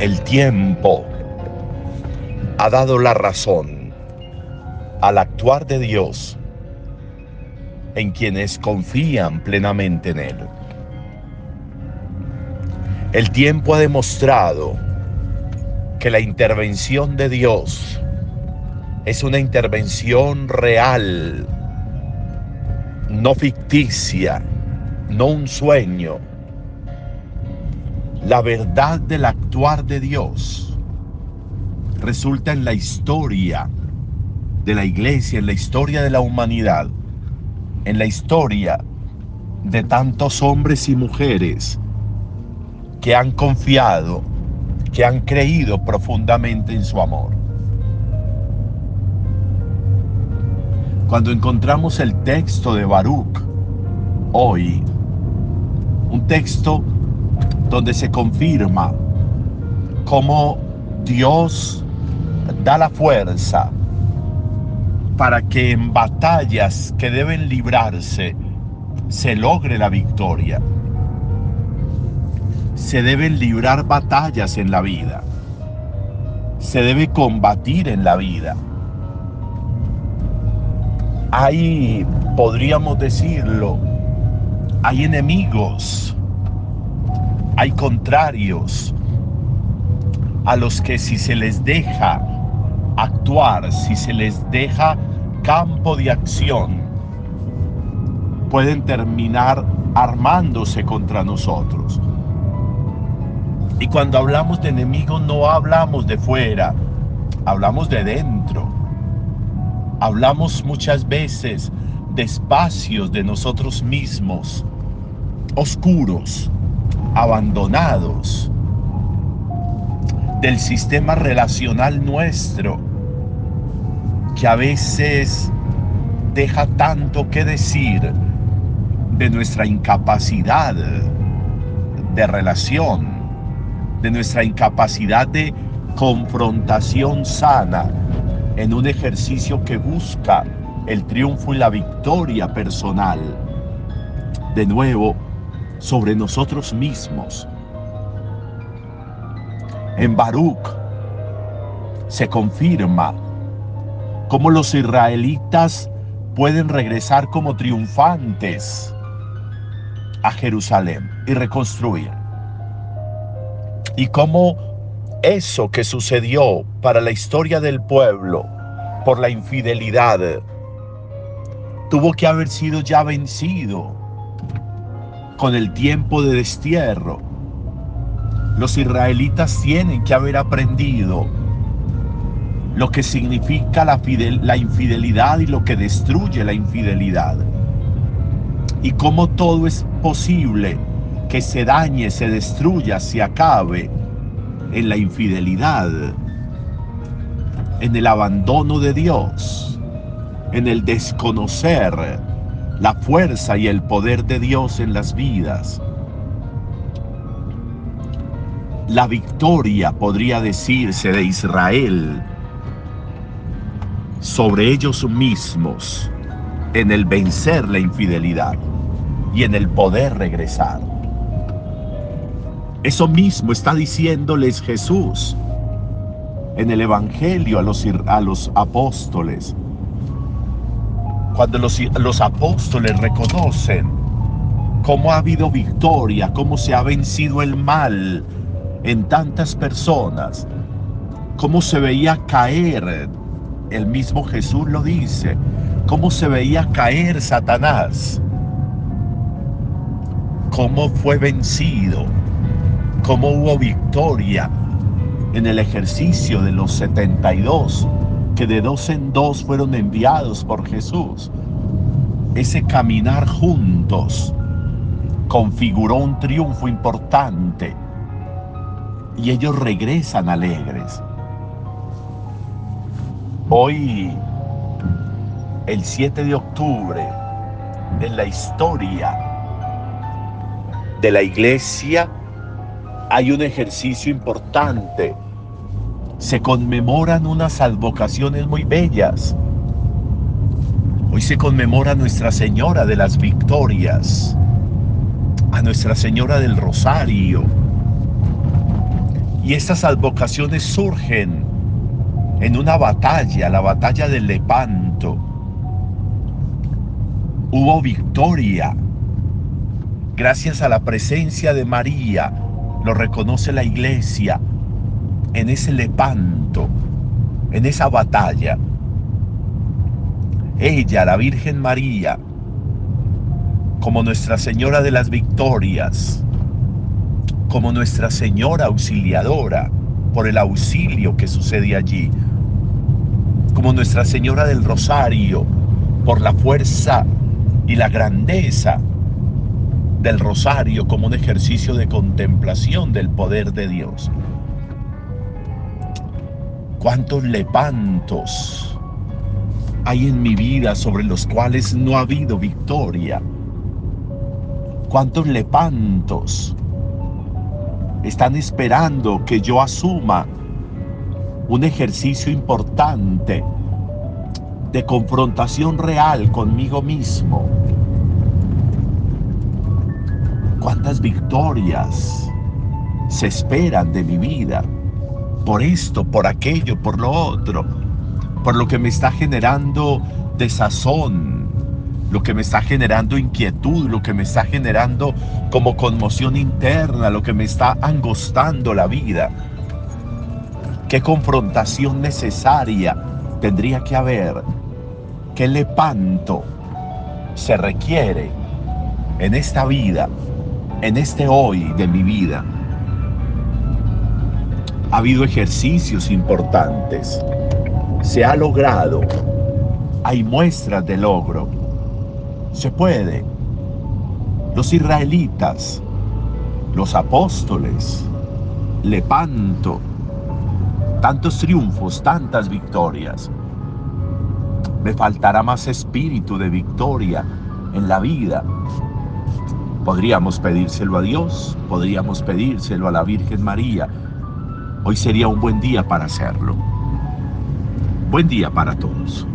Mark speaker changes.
Speaker 1: El tiempo ha dado la razón al actuar de Dios en quienes confían plenamente en Él. El tiempo ha demostrado que la intervención de Dios es una intervención real, no ficticia, no un sueño. La verdad del actuar de Dios resulta en la historia de la iglesia, en la historia de la humanidad, en la historia de tantos hombres y mujeres que han confiado, que han creído profundamente en su amor. Cuando encontramos el texto de Baruch hoy, un texto donde se confirma cómo Dios da la fuerza para que en batallas que deben librarse se logre la victoria. Se deben librar batallas en la vida. Se debe combatir en la vida. Hay, podríamos decirlo, hay enemigos, hay contrarios a los que si se les deja actuar, si se les deja campo de acción, pueden terminar armándose contra nosotros. Y cuando hablamos de enemigos no hablamos de fuera, hablamos de dentro. Hablamos muchas veces de espacios de nosotros mismos, oscuros, abandonados, del sistema relacional nuestro, que a veces deja tanto que decir de nuestra incapacidad de relación, de nuestra incapacidad de confrontación sana en un ejercicio que busca el triunfo y la victoria personal. De nuevo, sobre nosotros mismos. En Baruch se confirma cómo los israelitas pueden regresar como triunfantes a Jerusalén y reconstruir. Y cómo eso que sucedió para la historia del pueblo por la infidelidad tuvo que haber sido ya vencido con el tiempo de destierro. Los israelitas tienen que haber aprendido lo que significa la, infidelidad y lo que destruye la infidelidad. Y cómo todo es posible que se dañe, se destruya, se acabe en la infidelidad, en el abandono de Dios, en el desconocer la fuerza y el poder de Dios en las vidas. La victoria, podría decirse, de Israel sobre ellos mismos en el vencer la infidelidad y en el poder regresar. Eso mismo está diciéndoles Jesús en el Evangelio a los, a los apóstoles. Cuando los, los apóstoles reconocen cómo ha habido victoria, cómo se ha vencido el mal en tantas personas, cómo se veía caer, el mismo Jesús lo dice, cómo se veía caer Satanás, cómo fue vencido cómo hubo victoria en el ejercicio de los 72 que de dos en dos fueron enviados por Jesús. Ese caminar juntos configuró un triunfo importante y ellos regresan alegres. Hoy, el 7 de octubre, en la historia de la iglesia, hay un ejercicio importante. Se conmemoran unas advocaciones muy bellas. Hoy se conmemora a Nuestra Señora de las Victorias, a Nuestra Señora del Rosario Y estas advocaciones surgen en una batalla, la batalla de Lepanto. Hubo victoria gracias a la presencia de María, lo reconoce la iglesia en ese Lepanto, en esa batalla. Ella, la Virgen María, como Nuestra Señora de las Victorias, como Nuestra Señora Auxiliadora, por el auxilio que sucede allí, como Nuestra Señora del Rosario, por la fuerza y la grandeza del rosario como un ejercicio de contemplación del poder de Dios. ¿Cuántos lepantos hay en mi vida sobre los cuales no ha habido victoria? ¿Cuántos lepantos están esperando que yo asuma un ejercicio importante de confrontación real conmigo mismo? ¿Cuántas victorias se esperan de mi vida? Por esto, por aquello, por lo otro, por lo que me está generando desazón, lo que me está generando inquietud, lo que me está generando como conmoción interna, lo que me está angostando la vida. ¿Qué confrontación necesaria tendría que haber? ¿Qué lepanto se requiere en esta vida, en este hoy de mi vida? Ha habido ejercicios importantes, se ha logrado, hay muestras de logro se puede. Los israelitas, los apóstoles, Lepanto, tantos triunfos, tantas victorias. Me faltará más espíritu de victoria en la vida. Podríamos pedírselo a Dios, podríamos pedírselo a la Virgen María. Hoy sería un buen día para hacerlo. Buen día para todos.